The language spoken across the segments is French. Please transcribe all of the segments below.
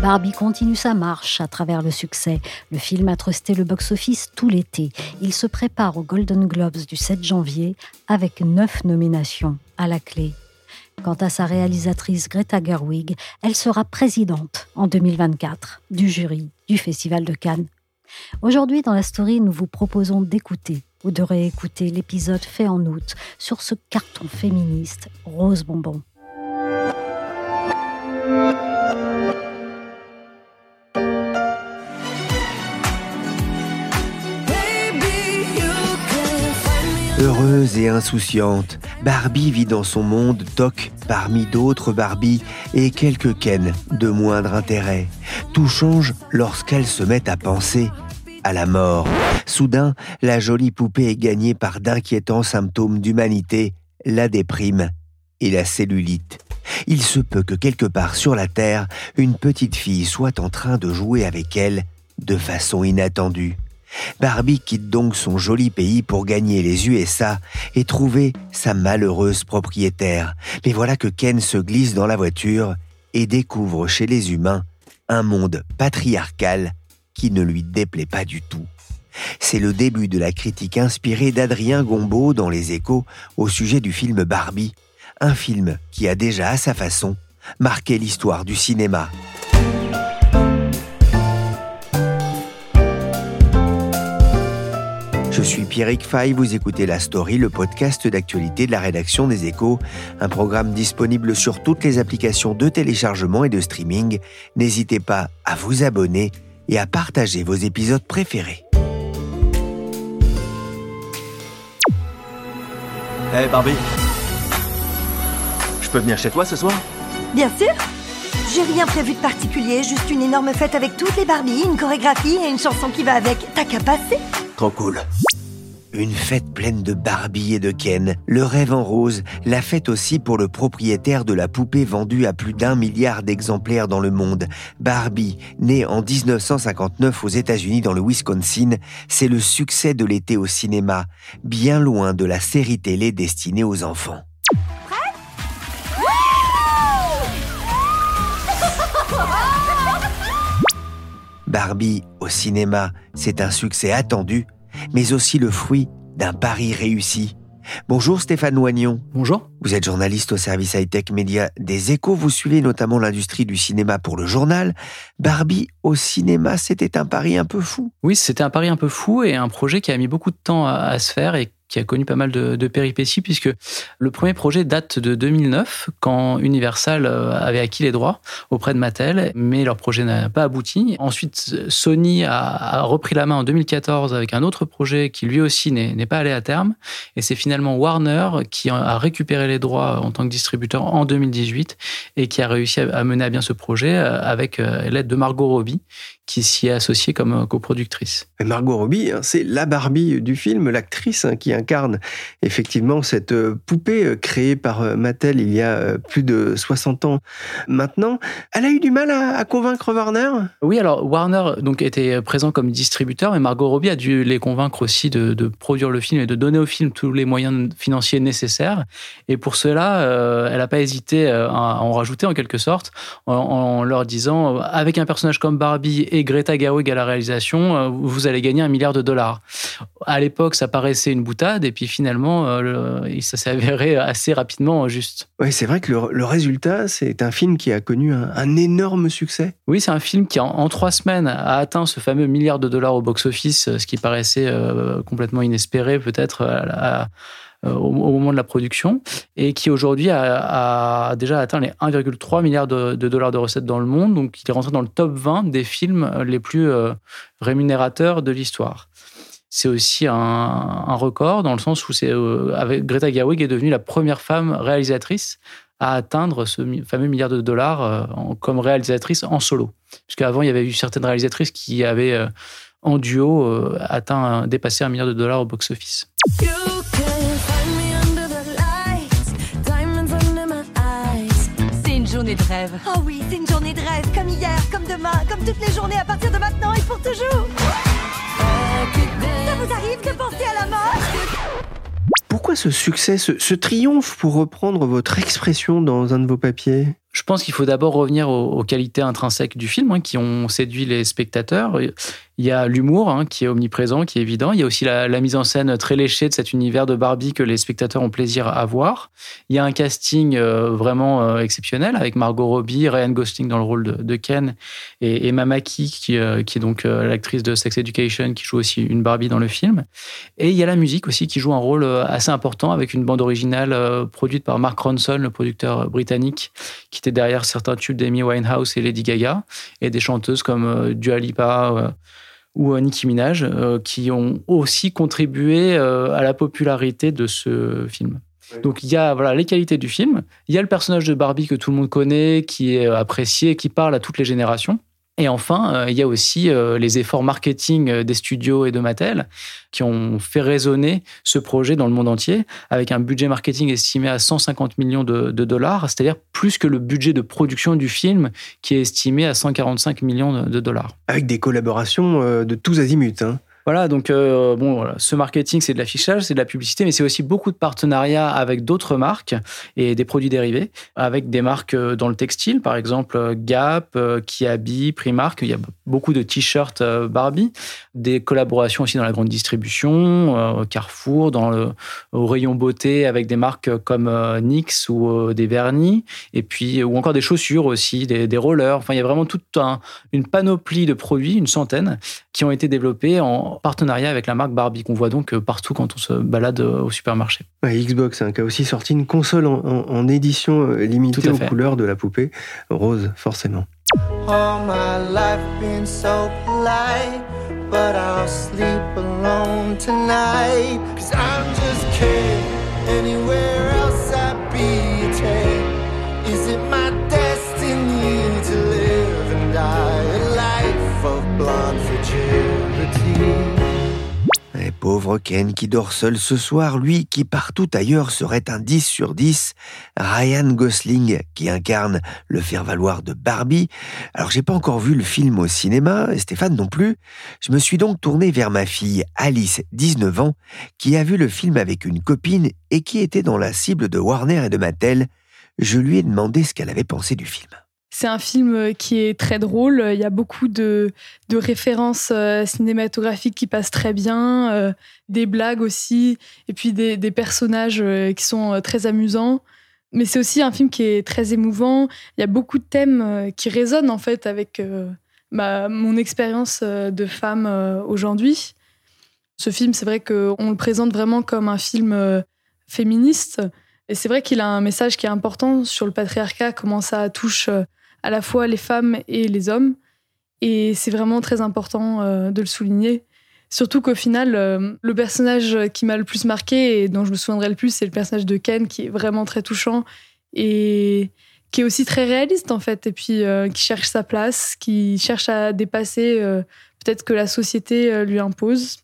Barbie continue sa marche à travers le succès. Le film a trusté le box-office tout l'été. Il se prépare aux Golden Globes du 7 janvier avec neuf nominations à la clé. Quant à sa réalisatrice Greta Gerwig, elle sera présidente en 2024 du jury du Festival de Cannes. Aujourd'hui, dans la story, nous vous proposons d'écouter ou de réécouter l'épisode fait en août sur ce carton féministe Rose Bonbon. Et insouciante, Barbie vit dans son monde toc parmi d'autres Barbies et quelques Ken de moindre intérêt. Tout change lorsqu'elle se met à penser à la mort. Soudain, la jolie poupée est gagnée par d'inquiétants symptômes d'humanité, la déprime et la cellulite. Il se peut que quelque part sur la Terre, une petite fille soit en train de jouer avec elle de façon inattendue. Barbie quitte donc son joli pays pour gagner les USA et trouver sa malheureuse propriétaire. Mais voilà que Ken se glisse dans la voiture et découvre chez les humains un monde patriarcal qui ne lui déplaît pas du tout. C'est le début de la critique inspirée d'Adrien Gombeau dans Les Échos au sujet du film Barbie, un film qui a déjà à sa façon marqué l'histoire du cinéma. Je suis Pierrick Fay, vous écoutez La Story, le podcast d'actualité de la rédaction des Échos, un programme disponible sur toutes les applications de téléchargement et de streaming. N'hésitez pas à vous abonner et à partager vos épisodes préférés. Hé Barbie Je peux venir chez toi ce soir? Bien sûr J'ai rien prévu de particulier, juste une énorme fête avec toutes les Barbies, une chorégraphie et une chanson qui va avec. T'as qu'à passer Une fête pleine de Barbie et de Ken, le rêve en rose, la fête aussi pour le propriétaire de la poupée vendue à plus d'un milliard d'exemplaires dans le monde. Barbie, née en 1959 aux États-Unis dans le Wisconsin, c'est le succès de l'été au cinéma, bien loin de la série télé destinée aux enfants. Barbie au cinéma, c'est un succès attendu, mais aussi le fruit d'un pari réussi. Bonjour Stéphane Loignon. Bonjour. Vous êtes journaliste au service high-tech média des échos. Vous suivez notamment l'industrie du cinéma pour le journal. Barbie au cinéma, c'était un pari un peu fou. Oui, c'était un pari un peu fou et un projet qui a mis beaucoup de temps à, à se faire et qui a connu pas mal de, péripéties, puisque le premier projet date de 2009, quand Universal euh, avait acquis les droits auprès de Mattel, mais leur projet n'a pas abouti. Ensuite, Sony a, a, repris la main en 2014 avec un autre projet qui lui aussi n'est pas allé à terme, et c'est finalement Warner qui a récupéré les droits en tant que distributeur en 2018 et qui a réussi à mener à bien ce projet euh, avec euh, l'aide de Margot Robbie, qui s'y est associée comme coproductrice. Margot Robbie, hein, c'est la Barbie du film, l'actrice hein, qui incarne effectivement cette poupée créée par Mattel il y a plus de 60 ans maintenant. Elle a eu du mal à, convaincre Warner? Oui, alors Warner donc était présent comme distributeur, mais Margot Robbie a dû les convaincre aussi de, de produire le film et de donner au film tous les moyens financiers nécessaires. Et pour cela, euh, elle n'a pas hésité à en rajouter en quelque sorte, en, en, leur disant avec un personnage comme Barbie et Greta Gerwig à la réalisation, vous allez gagner un milliard de dollars. À l'époque, ça paraissait une boutade, et puis finalement, euh, le, ça s'est avéré assez rapidement juste. Oui, c'est vrai que le, le résultat, c'est un film qui a connu un, un énorme succès. Oui, c'est un film qui, en, en, trois semaines, a atteint ce fameux milliard de dollars au box-office, ce qui paraissait euh, complètement inespéré peut-être à, à au, au, moment de la production et qui aujourd'hui a, déjà atteint les 1,3 milliard de, dollars de recettes dans le monde. Donc, il est rentré dans le top 20 des films les plus euh, rémunérateurs de l'histoire. c'est aussi un, record dans le sens où c'est avec Greta Gerwig est devenue la première femme réalisatrice à atteindre ce fameux milliard de dollars comme réalisatrice en solo. Puisqu'avant, il y avait eu certaines réalisatrices qui avaient en duo atteint, dépassé un milliard de dollars au box-office. De rêve. Oh oui, c'est une journée de rêve, comme hier, comme demain, comme toutes les journées à partir de maintenant et pour toujours. Ça vous arrive de penser à la mort? Pourquoi ce succès, ce, ce triomphe, pour reprendre votre expression dans un de vos papiers? Je pense qu'il faut d'abord revenir aux, qualités intrinsèques du film hein, qui ont séduit les spectateurs. Il y a l'humour hein, qui est omniprésent, qui est évident. Il y a aussi la, mise en scène très léchée de cet univers de Barbie que les spectateurs ont plaisir à voir. Il y a un casting euh, vraiment euh, exceptionnel avec Margot Robbie, Ryan Gosling dans le rôle de, Ken et Emma Mackey qui, euh, qui est donc l'actrice de Sex Education qui joue aussi une Barbie dans le film. Et il y a la musique aussi qui joue un rôle assez important avec une bande originale produite par Mark Ronson, le producteur britannique, qui était derrière certains tubes d'Amy Winehouse et Lady Gaga, et des chanteuses comme euh, Dua Lipa euh, ou euh, Nicki Minaj, qui ont aussi contribué à la popularité de ce film. Donc il y a voilà les qualités du film, il y a le personnage de Barbie que tout le monde connaît, qui est apprécié, qui parle à toutes les générations. Et enfin, euh, il y a aussi euh, les efforts marketing euh, des studios et de Mattel qui ont fait résonner ce projet dans le monde entier avec un budget marketing estimé à 150 millions de, dollars, c'est-à-dire plus que le budget de production du film qui est estimé à 145 millions de, dollars. Avec des collaborations de tous azimuts. Hein. Voilà, donc euh, bon, ce marketing, c'est de l'affichage, c'est de la publicité, mais c'est aussi beaucoup de partenariats avec d'autres marques et des produits dérivés, avec des marques euh, dans le textile, par exemple euh, Gap, Kiabi, Primark. Il y a beaucoup de t-shirts Barbie, des collaborations aussi dans la grande distribution, Carrefour, dans le au rayon beauté avec des marques comme NYX ou des vernis, et puis ou encore des chaussures aussi, des, rollers. Enfin, il y a vraiment toute une panoplie de produits, une centaine, qui ont été développés en partenariat avec la marque Barbie qu'on voit donc euh, partout quand on se balade euh, au supermarché. Xbox hein, qui a aussi sorti une console en, édition euh, limitée aux couleurs de la poupée rose forcément. All my life been so polite, but I'll sleep alone tonight. Cause I'm just kidding. Anywhere else I'd be take. Is it my pauvre Ken qui dort seul ce soir, lui qui partout ailleurs serait un 10 sur 10, Ryan Gosling qui incarne le faire-valoir de Barbie. Alors j'ai pas encore vu le film au cinéma, Stéphane non plus. Je me suis donc tourné vers ma fille Alice, 19 ans, qui a vu le film avec une copine et qui était dans la cible de Warner et de Mattel. Je lui ai demandé ce qu'elle avait pensé du film. C'est un film euh, qui est très drôle. Il y a beaucoup de, références euh, cinématographiques qui passent très bien, euh, des blagues aussi, et puis des, personnages qui sont très amusants. Mais c'est aussi un film qui est très émouvant. Il y a beaucoup de thèmes qui résonnent en fait avec mon expérience de femme aujourd'hui. Ce film, c'est vrai qu'on le présente vraiment comme un film féministe. Et c'est vrai qu'il a un message qui est important sur le patriarcat, comment ça touche à la fois les femmes et les hommes. Et c'est vraiment très important euh, de le souligner. Surtout qu'au final, euh, le personnage qui m'a le plus marqué et dont je me souviendrai le plus, c'est le personnage de Ken, qui est vraiment très touchant et qui est aussi très réaliste en fait, et puis euh, qui cherche sa place, qui cherche à dépasser peut-être que la société lui impose.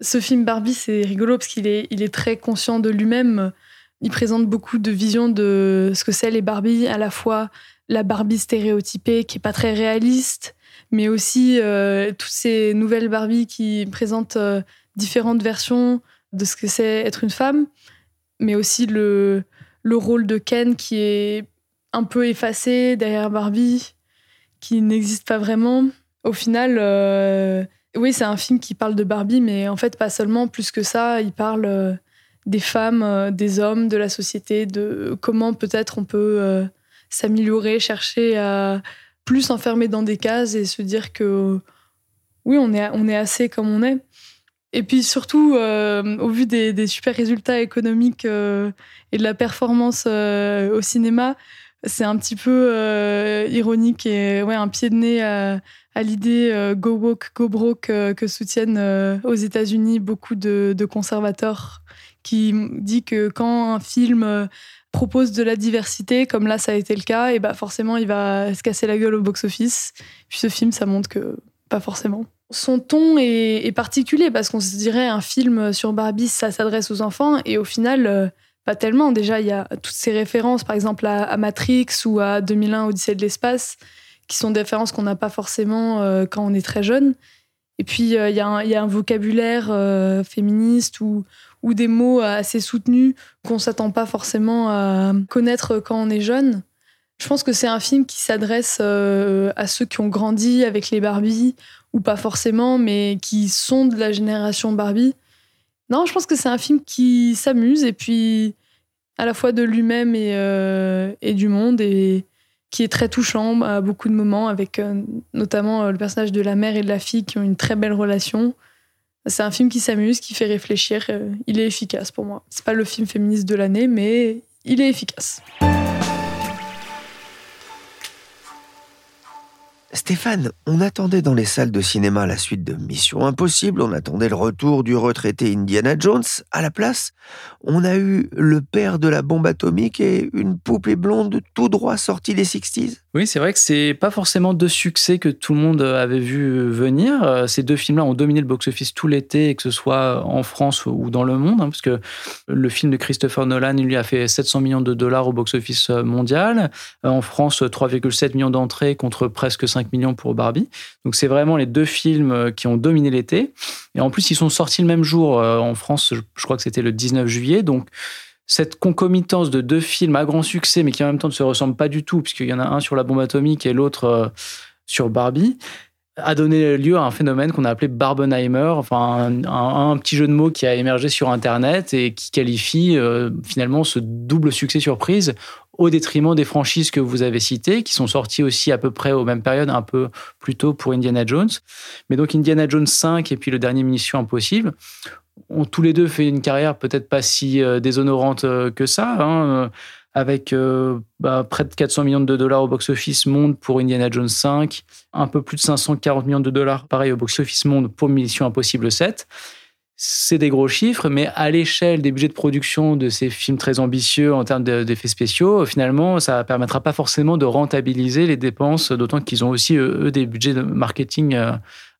Ce film Barbie, c'est rigolo parce qu'il est, il est très conscient de lui-même. Il présente beaucoup de visions de ce que c'est les Barbie, à la fois la Barbie stéréotypée qui est pas très réaliste, mais aussi euh, toutes ces nouvelles Barbie qui présentent euh, différentes versions de ce que c'est être une femme, mais aussi le, le rôle de Ken qui est un peu effacé derrière Barbie, qui n'existe pas vraiment. Au final, euh, oui, c'est un film qui parle de Barbie, mais en fait, pas seulement, plus que ça, il parle des femmes, des hommes, de la société, de comment peut-être on peut s'améliorer, chercher à plus s'enfermer dans des cases et se dire que oui, on est, on est assez comme on est. Et puis surtout, euh, au vu des, super résultats économiques euh, et de la performance euh, au cinéma, c'est un petit peu ironique et ouais, un pied de nez à, l'idée Go Woke, Go Broke que soutiennent aux États-Unis beaucoup de, conservateurs qui dit que quand un film propose de la diversité, comme là ça a été le cas, et bah forcément il va se casser la gueule au box-office. Puis ce film, ça montre que pas forcément. Son ton est, particulier parce qu'on se dirait un film sur Barbie, ça s'adresse aux enfants, et au final, euh, pas tellement. Déjà, il y a toutes ces références, par exemple à, Matrix ou à 2001 Odyssée de l'espace, qui sont des références qu'on n'a pas forcément euh, quand on est très jeune. Et puis, euh, il y, a un vocabulaire féministe ou, ou des mots assez soutenus qu'on s'attend pas forcément à connaître quand on est jeune. Je pense que c'est un film qui s'adresse euh, à ceux qui ont grandi avec les Barbie, ou pas forcément, mais qui sont de la génération Barbie. Non, je pense que c'est un film qui s'amuse, et puis à la fois de lui-même et, euh, du monde, et qui est très touchant à beaucoup de moments, avec euh, notamment le personnage de la mère et de la fille qui ont une très belle relation. C'est un film qui s'amuse, qui fait réfléchir. Euh, il est efficace pour moi. C'est pas le film féministe de l'année, mais il est efficace. Stéphane, on attendait dans les salles de cinéma la suite de Mission Impossible, on attendait le retour du retraité Indiana Jones. À la place, on a eu le père de la bombe atomique et une poupée blonde tout droit sortie des 60s. Oui, c'est vrai que c'est pas forcément deux succès que tout le monde avait vu venir. Ces deux films-là ont dominé le box-office tout l'été, que ce soit en France ou dans le monde, hein, parce que le film de Christopher Nolan, il lui a fait 700 millions de dollars au box-office mondial. En France, 3,7 millions d'entrées contre presque 5 millions pour Barbie. Donc c'est vraiment les deux films qui ont dominé l'été. Et en plus, ils sont sortis le même jour euh, en France, je crois que c'était le 19 juillet. Donc cette concomitance de deux films à grand succès, mais qui en même temps ne se ressemblent pas du tout, puisqu'il y en a un sur la bombe atomique et l'autre euh, sur Barbie, a donné lieu à un phénomène qu'on a appelé Barbenheimer, enfin un, petit jeu de mots qui a émergé sur Internet et qui qualifie euh, finalement ce double succès surprise au détriment des franchises que vous avez citées, qui sont sorties aussi à peu près aux mêmes périodes, un peu plus tôt pour Indiana Jones. Mais donc Indiana Jones 5 et puis le dernier Mission Impossible ont tous les deux fait une carrière peut-être pas si euh, déshonorante euh, que ça, hein, euh, avec bah, près de 400 millions de dollars au box-office monde pour Indiana Jones 5, un peu plus de 540 millions de dollars pareil au box-office monde pour Mission Impossible 7 c'est des gros chiffres, mais à l'échelle des budgets de production de ces films très ambitieux en termes d'effets spéciaux, finalement, ça ne permettra pas forcément de rentabiliser les dépenses, d'autant qu'ils ont aussi, eux, des budgets de marketing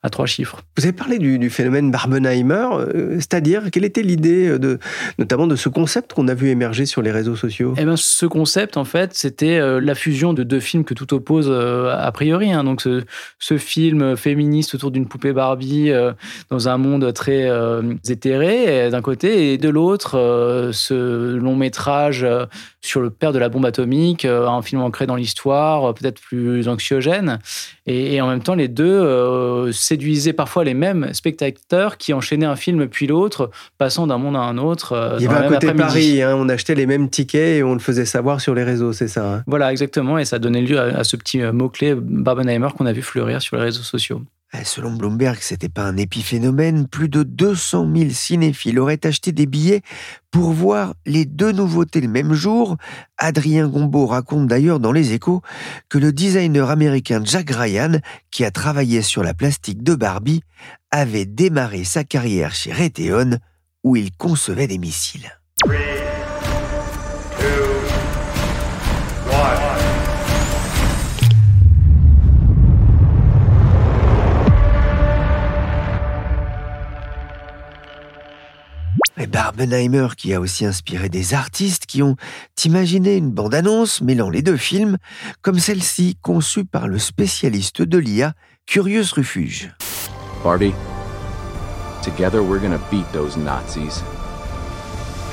à trois chiffres. Vous avez parlé du, phénomène Barbenheimer, euh, c'est-à-dire quelle était l'idée de, notamment de ce concept qu'on a vu émerger sur les réseaux sociaux? Eh ben, ce concept, en fait, c'était euh, la fusion de deux films que tout oppose euh, a priori. Hein. Donc, ce, film féministe autour d'une poupée Barbie dans un monde très éthéré, d'un côté, et de l'autre, ce long métrage sur le père de la bombe atomique, un film ancré dans l'histoire, peut-être plus anxiogène. Et, en même temps, les deux séduisait parfois les mêmes spectateurs qui enchaînaient un film puis l'autre, passant d'un monde à un autre. Euh, Il y avait un côté Paris, hein, on achetait les mêmes tickets et on le faisait savoir sur les réseaux, c'est ça hein Voilà, exactement, et ça donnait lieu à, ce petit euh, mot-clé Barbenheimer qu'on a vu fleurir sur les réseaux sociaux. Eh, selon Bloomberg, c'était pas un épiphénomène. Plus de 200 000 cinéphiles auraient acheté des billets pour voir les deux nouveautés le même jour. Adrien Gombeau raconte d'ailleurs dans Les Échos que le designer américain Jack Ryan, qui a travaillé sur la plastique de Barbie, avait démarré sa carrière chez Raytheon, où il concevait des missiles. Et Barbenheimer qui a aussi inspiré des artistes qui ont imaginé une bande-annonce mêlant les deux films, comme celle-ci conçue par le spécialiste de l'IA, Curious Refuge. Barbie, together we're gonna beat those Nazis.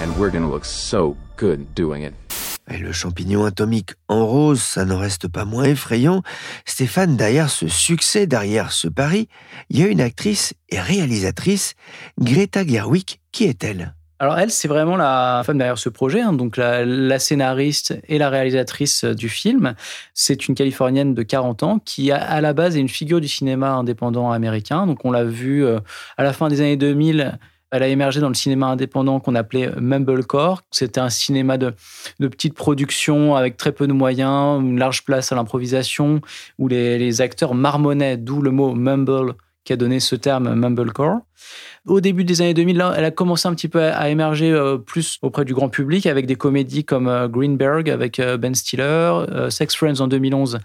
And we're gonna look so good doing it. Et le champignon atomique en rose, ça n'en reste pas moins effrayant. Stéphane, derrière ce succès, derrière ce pari, il y a une actrice et réalisatrice, Greta Gerwig. Qui est-elle alors elle, c'est vraiment la femme derrière ce projet, hein. donc la, scénariste et la réalisatrice du film. C'est une Californienne de 40 ans qui, à la base, est une figure du cinéma indépendant américain. Donc on l'a vu euh, à la fin des années 2000 Elle a émergé dans le cinéma indépendant qu'on appelait Mumblecore. C'était un cinéma de, de petite production avec très peu de moyens, une large place à l'improvisation, où les, les acteurs marmonnaient, d'où le mot mumble qui a donné ce terme Mumblecore. Au début des années 2000, elle a commencé un petit peu à émerger euh, plus auprès du grand public avec des comédies comme euh, Greenberg avec euh, Ben Stiller, Sex Friends en 2011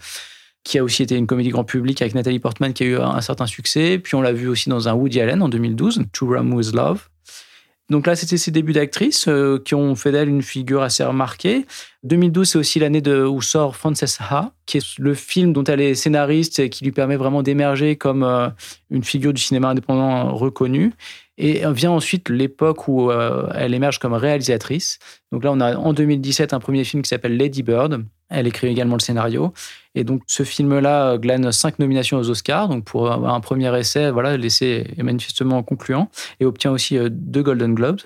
qui a aussi été une comédie grand public avec Nathalie Portman qui a eu un certain succès. Puis on l'a vu aussi dans un Woody Allen en 2012, To Run With Love. Donc là, c'était ses débuts d'actrice euh, qui ont fait d'elle une figure assez remarquée. 2012, c'est aussi l'année où sort Frances Ha, qui est le film dont elle est scénariste et qui lui permet vraiment d'émerger comme euh, une figure du cinéma indépendant reconnue. Et vient ensuite l'époque où euh, elle émerge comme réalisatrice. Donc là, on a en 2017 un premier film qui s'appelle Lady Bird. Elle écrit également le scénario. Et donc, ce film-là glane cinq nominations aux Oscars. Donc, pour un premier essai, voilà, l'essai est manifestement concluant et obtient aussi euh, deux Golden Globes.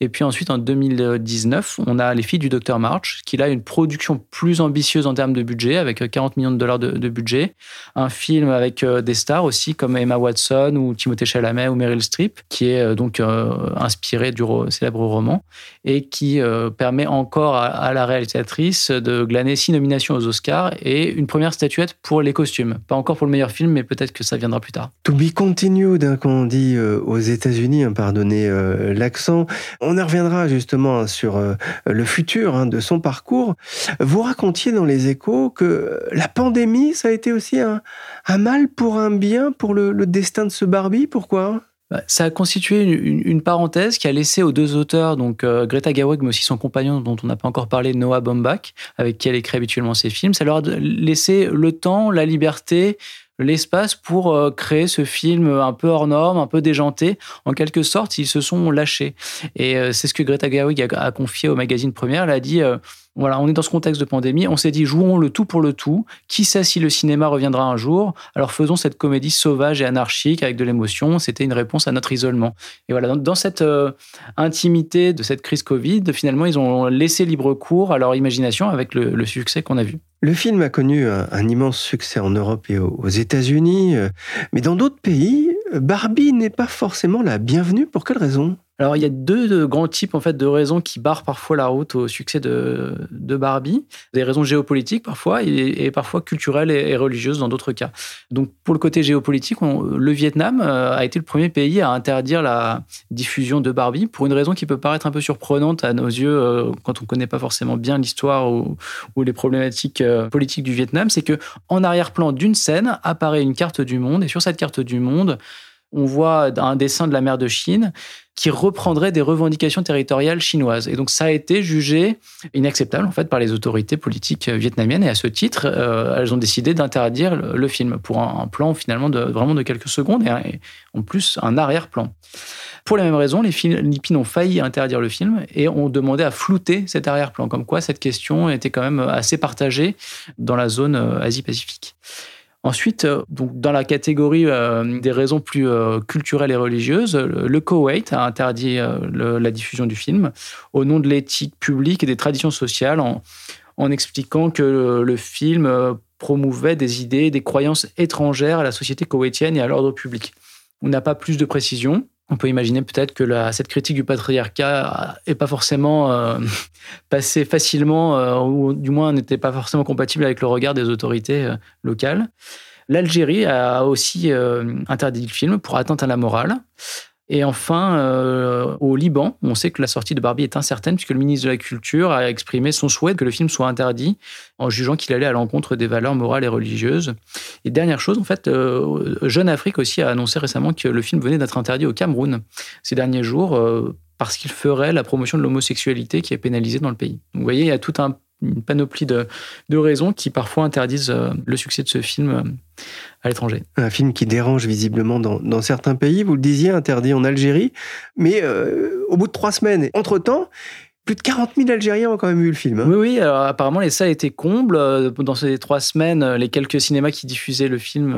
Et puis ensuite, en 2019, on a Les Filles du Docteur March, qui a une production plus ambitieuse en termes de budget, avec 40 euh, millions de dollars de, budget. Un film avec euh, des stars aussi, comme Emma Watson ou Timothée Chalamet ou Meryl Streep, qui est donc inspiré du célèbre roman et qui permet encore à, à la réalisatrice de glaner six nominations aux Oscars et une première statuette pour les costumes. Pas encore pour le meilleur film, mais peut-être que ça viendra plus tard. To be continued, hein, quand on dit euh, aux États-Unis, hein, pardonnez euh, l'accent. On y reviendra justement sur euh, le futur hein, de son parcours. Vous racontiez dans les échos que la pandémie, ça a été aussi un, mal pour un bien pour le, destin de ce Barbie. Pourquoi? Ça a constitué une, parenthèse qui a laissé aux deux auteurs, donc euh, Greta Gerwig, mais aussi son compagnon dont on n'a pas encore parlé, Noah Baumbach, avec qui elle écrit habituellement ses films, ça leur a laissé le temps, la liberté, l'espace pour euh, créer ce film un peu hors norme, un peu déjanté. En quelque sorte, ils se sont lâchés. Et euh, c'est ce que Greta Gerwig a, confié au magazine Première. Elle a dit on est dans ce contexte de pandémie. On s'est dit, jouons le tout pour le tout. Qui sait si le cinéma reviendra un jour? Alors faisons cette comédie sauvage et anarchique avec de l'émotion. C'était une réponse à notre isolement. Et voilà, dans, cette euh, intimité de cette crise Covid, finalement, ils ont laissé libre cours à leur imagination avec le, succès qu'on a vu. Le film a connu un, immense succès en Europe et aux États-Unis, euh, mais dans d'autres pays, Barbie n'est pas forcément la bienvenue. Pour quelle raison? Alors, il y a deux grands types en fait de raisons qui barrent parfois la route au succès de, de Barbie. Des raisons géopolitiques parfois et, parfois culturelles et, religieuses dans d'autres cas. Donc, pour le côté géopolitique, le Vietnam euh, a été le premier pays à interdire la diffusion de Barbie pour une raison qui peut paraître un peu surprenante à nos yeux euh, quand on ne connaît pas forcément bien l'histoire ou, les problématiques euh, politiques du Vietnam. C'est que en arrière-plan d'une scène apparaît une carte du monde et sur cette carte du monde, on voit un dessin de la mer de Chine qui reprendrait des revendications territoriales chinoises. Et donc ça a été jugé inacceptable en fait par les autorités politiques vietnamiennes et à ce titre, euh, elles ont décidé d'interdire le, film pour un, plan finalement de vraiment de quelques secondes et, en plus un arrière-plan. Pour la même raison, les Philippines ont failli interdire le film et ont demandé à flouter cet arrière-plan, comme quoi cette question était quand même assez partagée dans la zone euh, Asie-Pacifique. Ensuite, euh, donc dans la catégorie euh, des raisons plus euh, culturelles et religieuses, le Koweït a interdit la diffusion du film au nom de l'éthique publique et des traditions sociales en, expliquant que le, film promouvait des idées, des croyances étrangères à la société koweïtienne et à l'ordre public. On n'a pas plus de précision. On peut imaginer peut-être que cette critique du patriarcat n'est pas forcément passée facilement, ou du moins n'était pas forcément compatible avec le regard des autorités locales. L'Algérie a aussi euh, interdit le film pour atteinte à la morale. Et enfin, euh, au Liban, on sait que la sortie de Barbie est incertaine puisque le ministre de la Culture a exprimé son souhait que le film soit interdit en jugeant qu'il allait à l'encontre des valeurs morales et religieuses. Et dernière chose, en fait, euh, Jeune Afrique aussi a annoncé récemment que le film venait d'être interdit au Cameroun ces derniers jours parce qu'il ferait la promotion de l'homosexualité qui est pénalisée dans le pays. Vous voyez, il y a tout un une panoplie de, raisons qui parfois interdisent euh, le succès de ce film euh, à l'étranger. Un film qui dérange visiblement dans, certains pays, vous le disiez, interdit en Algérie, mais euh, au bout de trois semaines, entre-temps, plus de 40 000 Algériens ont quand même vu le film. Hein. Oui, oui. Alors, apparemment, les salles étaient combles. Dans ces trois semaines, les quelques cinémas qui diffusaient le film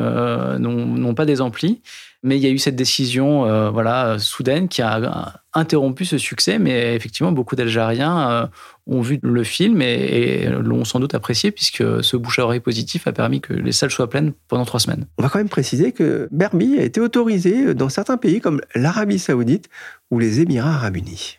n'ont pas des amplis. Mais il y a eu cette décision voilà, soudaine qui a interrompu ce succès, mais effectivement, beaucoup d'Algériens ont vu le film et, l'ont sans doute apprécié puisque ce bouche à oreille positif a permis que les salles soient pleines pendant trois semaines. On va quand même préciser que Barbie a été autorisé dans certains pays comme l'Arabie Saoudite ou les Émirats Arabes Unis.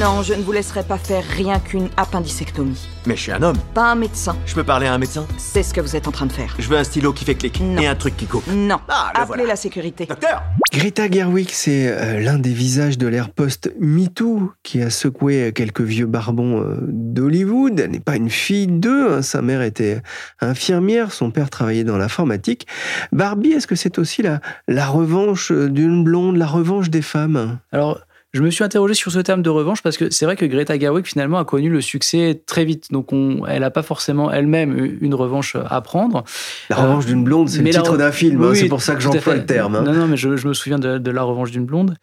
Non, je ne vous laisserai pas faire rien qu'une appendicectomie. Mais je suis un homme. Pas un médecin. Je peux parler à un médecin? C'est ce que vous êtes en train de faire. Je veux un stylo qui fait clic Non. et un truc qui coupe. Non. Ah, le Appelez voilà. la sécurité. Docteur Greta Gerwig, c'est euh, l'un des visages de l'ère post-MeToo qui a secoué quelques vieux barbons euh, d'Hollywood. Elle n'est pas une fille d'eux. hein. Sa mère était infirmière, son père travaillait dans l'informatique. Barbie, est-ce que c'est aussi la, la revanche d'une blonde, la revanche des femmes? Alors, je me suis interrogé sur ce terme de revanche parce que c'est vrai que Greta Gerwig finalement a connu le succès très vite. Donc, on, elle n'a pas forcément elle-même eu une revanche à prendre. La Euh, revanche d'une blonde, c'est le titre re- d'un film. hein. C'est pour ça que j'emploie le terme. hein. Non, non, mais je, je me souviens de, de La Revanche d'une blonde.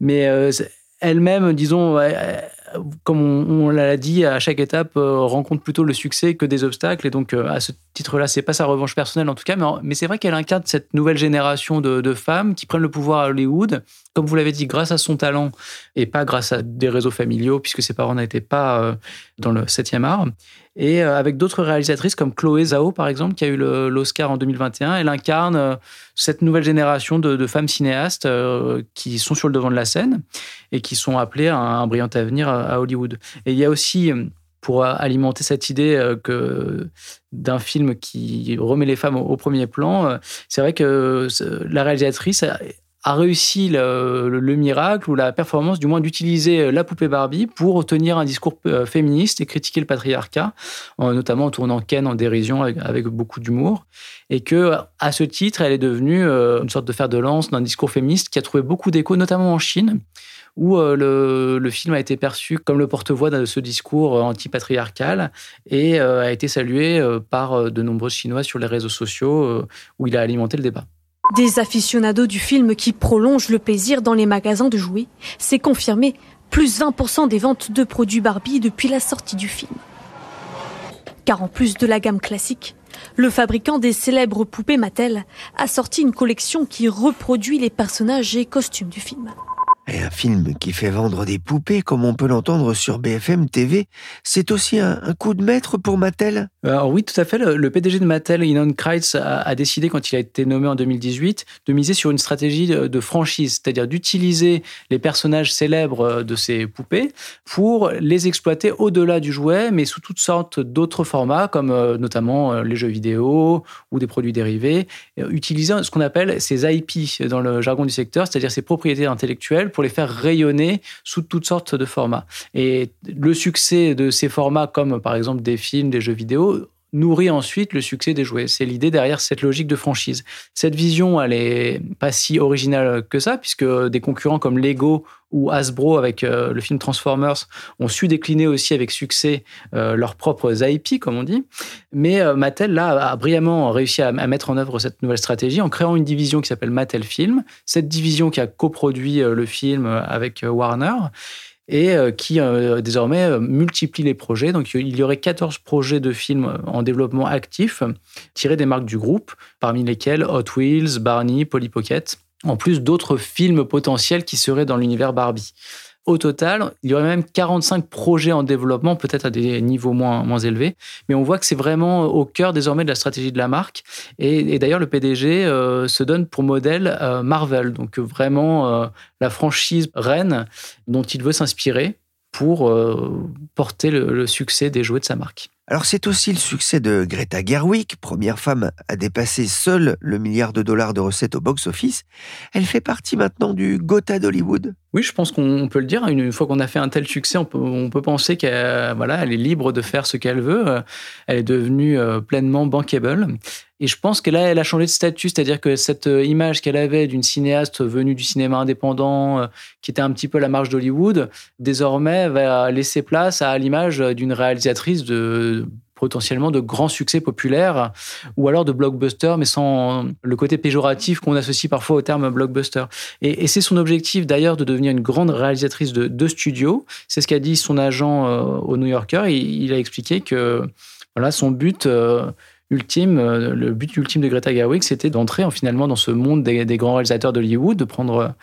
Mais euh, elle-même, disons, euh, comme on, on l'a dit, à chaque étape, euh, rencontre plutôt le succès que des obstacles. Et donc, euh, à ce titre-là, c'est pas sa revanche personnelle en tout cas, mais, c'est vrai qu'elle incarne cette nouvelle génération de, de femmes qui prennent le pouvoir à Hollywood, comme vous l'avez dit, grâce à son talent et pas grâce à des réseaux familiaux, puisque ses parents n'étaient pas euh, dans le 7e art. Et euh, avec d'autres réalisatrices comme Chloé Zhao, par exemple, qui a eu l'Oscar en 2021, elle incarne euh, cette nouvelle génération de, de femmes cinéastes qui sont sur le devant de la scène et qui sont appelées à un, brillant avenir à, Hollywood. Et il y a aussi, pour alimenter cette idée que d'un film qui remet les femmes au, premier plan, c'est vrai que la réalisatrice a, réussi le, le- le miracle ou la performance, du moins, d'utiliser la poupée Barbie pour tenir un discours euh, féministe et critiquer le patriarcat, en- notamment en tournant Ken en dérision avec, beaucoup d'humour. Et que, à ce titre, elle est devenue euh, une sorte de fer de lance d'un discours féministe qui a trouvé beaucoup d'écho, notamment en Chine, où euh, le, le film a été perçu comme le porte-voix de ce discours euh, anti-patriarcal et euh, a été salué euh, par euh, de nombreux Chinois sur les réseaux sociaux, euh, où il a alimenté le débat. Des aficionados du film qui prolongent le plaisir dans les magasins de jouets, c'est confirmé, plus 20% des ventes de produits Barbie depuis la sortie du film. Car en plus de la gamme classique, le fabricant des célèbres poupées Mattel a sorti une collection qui reproduit les personnages et costumes du film. Et un film qui fait vendre des poupées, comme on peut l'entendre sur BFM TV, c'est aussi un, coup de maître pour Mattel Alors oui, tout à fait. Le, PDG de Mattel, Inon Kreitz, a, décidé, quand il a été nommé en 2018, de miser sur une stratégie de, franchise, c'est-à-dire d'utiliser les personnages célèbres de ces poupées pour les exploiter au-delà du jouet, mais sous toutes sortes d'autres formats, comme euh, notamment euh, les jeux vidéo ou des produits dérivés, euh, utiliser ce qu'on appelle ces IP dans le jargon du secteur, c'est-à-dire ces propriétés intellectuelles pour les faire rayonner sous toutes sortes de formats. Et le succès de ces formats, comme par exemple des films, des jeux vidéo, nourrit ensuite le succès des jouets. C'est l'idée derrière cette logique de franchise. Cette vision, elle est pas si originale que ça, puisque des concurrents comme Lego ou Hasbro avec euh, le film Transformers ont su décliner aussi avec succès euh, leurs propres IP, comme on dit. Mais euh, Mattel, là, a brillamment réussi à, à, mettre en œuvre cette nouvelle stratégie en créant une division qui s'appelle Mattel Film. Cette division qui a coproduit le film avec Warner et euh, qui euh, désormais euh, multiplie les projets. Donc il y aurait 14 projets de films en développement actif tirés des marques du groupe, parmi lesquels Hot Wheels, Barney, Polly Pocket, en plus d'autres films potentiels qui seraient dans l'univers Barbie. Au total, il y aurait même 45 projets en développement, peut-être à des niveaux moins, moins élevés, mais on voit que c'est vraiment au cœur désormais de la stratégie de la marque. Et, d'ailleurs, le PDG euh, se donne pour modèle euh, Marvel, donc vraiment euh, la franchise reine dont il veut s'inspirer pour porter le, le succès des jouets de sa marque. Alors c'est aussi le succès de Greta Gerwig, première femme à dépasser seule le milliard de dollars de recettes au box-office. Elle fait partie maintenant du Gotha d'Hollywood. Oui, je pense qu'on peut le dire. Une fois qu'on a fait un tel succès, on peut, penser qu'elle voilà, elle est libre de faire ce qu'elle veut. Elle est devenue euh, pleinement bankable. Et je pense que là, elle a changé de statut, c'est-à-dire que cette image qu'elle avait d'une cinéaste venue du cinéma indépendant, euh, qui était un petit peu la marge d'Hollywood, désormais va laisser place à l'image d'une réalisatrice de potentiellement de grands succès populaires ou alors de blockbuster, mais sans le côté péjoratif qu'on associe parfois au terme blockbuster. Et, c'est son objectif d'ailleurs de devenir une grande réalisatrice de, de studio. C'est ce qu'a dit son agent euh, au New Yorker. Il, il, a expliqué que voilà, son but euh, ultime, euh, le but ultime de Greta Gerwig, c'était d'entrer finalement dans ce monde des, des grands réalisateurs d'Hollywood, de prendre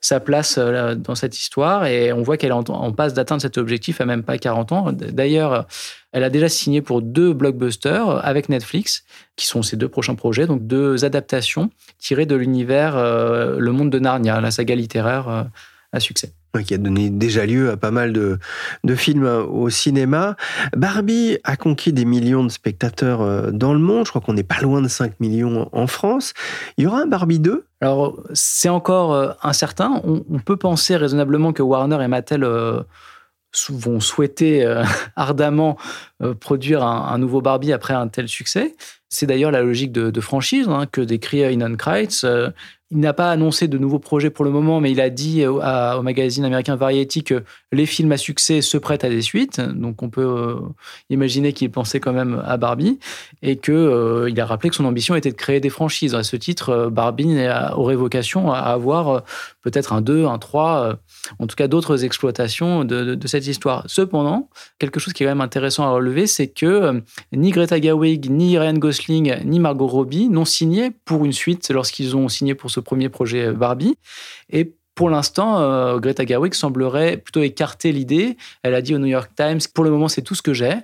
sa place dans cette histoire et on voit qu'elle est en, passe d'atteindre cet objectif à même pas 40 ans. D'ailleurs, elle a déjà signé pour deux blockbusters avec Netflix, qui sont ses deux prochains projets, donc deux adaptations tirées de l'univers Le Monde de Narnia, la saga littéraire à succès qui a donné déjà lieu à pas mal de, de, films euh, au cinéma. Barbie a conquis des millions de spectateurs euh, dans le monde. Je crois qu'on n'est pas loin de 5 millions en France. Il y aura un Barbie 2 Alors, c'est encore euh, incertain. On, peut penser raisonnablement que Warner et Mattel vont souhaiter ardemment produire un, nouveau Barbie après un tel succès. C'est d'ailleurs la logique de, franchise hein, que décrit Inon Kreitz. Il n'a pas annoncé de nouveaux projets pour le moment, mais il a dit au, magazine américain Variety que les films à succès se prêtent à des suites. Donc on peut euh, imaginer qu'il pensait quand même à Barbie et qu'il euh, a rappelé que son ambition était de créer des franchises. À ce titre, euh, Barbie aurait vocation à avoir peut-être un 2, un 3, en tout cas d'autres exploitations de, cette histoire. Cependant, quelque chose qui est quand même intéressant à relever, c'est que ni Greta Gerwig, ni Ryan Gosling, ni Margot Robbie n'ont signé pour une suite lorsqu'ils ont signé pour ce premier projet Barbie. Et pour l'instant, euh, Greta Gerwig semblerait plutôt écarter l'idée. Elle a dit au New York Times, pour le moment, c'est tout ce que j'ai.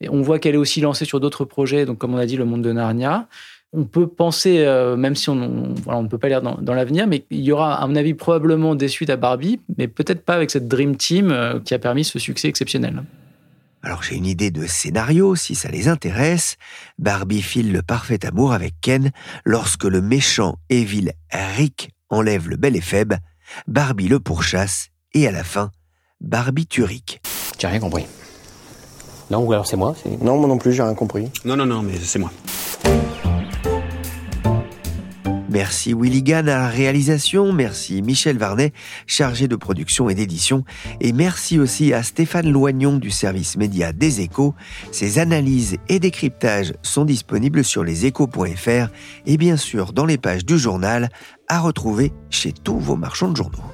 Et on voit qu'elle est aussi lancée sur d'autres projets, donc comme on a dit, le monde de Narnia. On peut penser, euh, même si on, ne peut pas lire dans, dans l'avenir, mais il y aura, à mon avis, probablement des suites à Barbie, mais peut-être pas avec cette Dream Team euh, qui a permis ce succès exceptionnel. Alors j'ai une idée de scénario, si ça les intéresse. Barbie file le parfait amour avec Ken lorsque le méchant Evil Rick enlève le bel et faible. Barbie le pourchasse et à la fin, Barbie tue Rick. J'ai rien compris. Non, ou alors c'est moi Non, moi non plus, j'ai rien compris. Non, non, non, mais c'est moi. Merci Willy Gann à la réalisation, merci Michel Varnet, chargé de production et d'édition, et merci aussi à Stéphane Loignon du service média des échos. Ses analyses et décryptages sont disponibles sur leséchos.fr et bien sûr dans les pages du journal à retrouver chez tous vos marchands de journaux.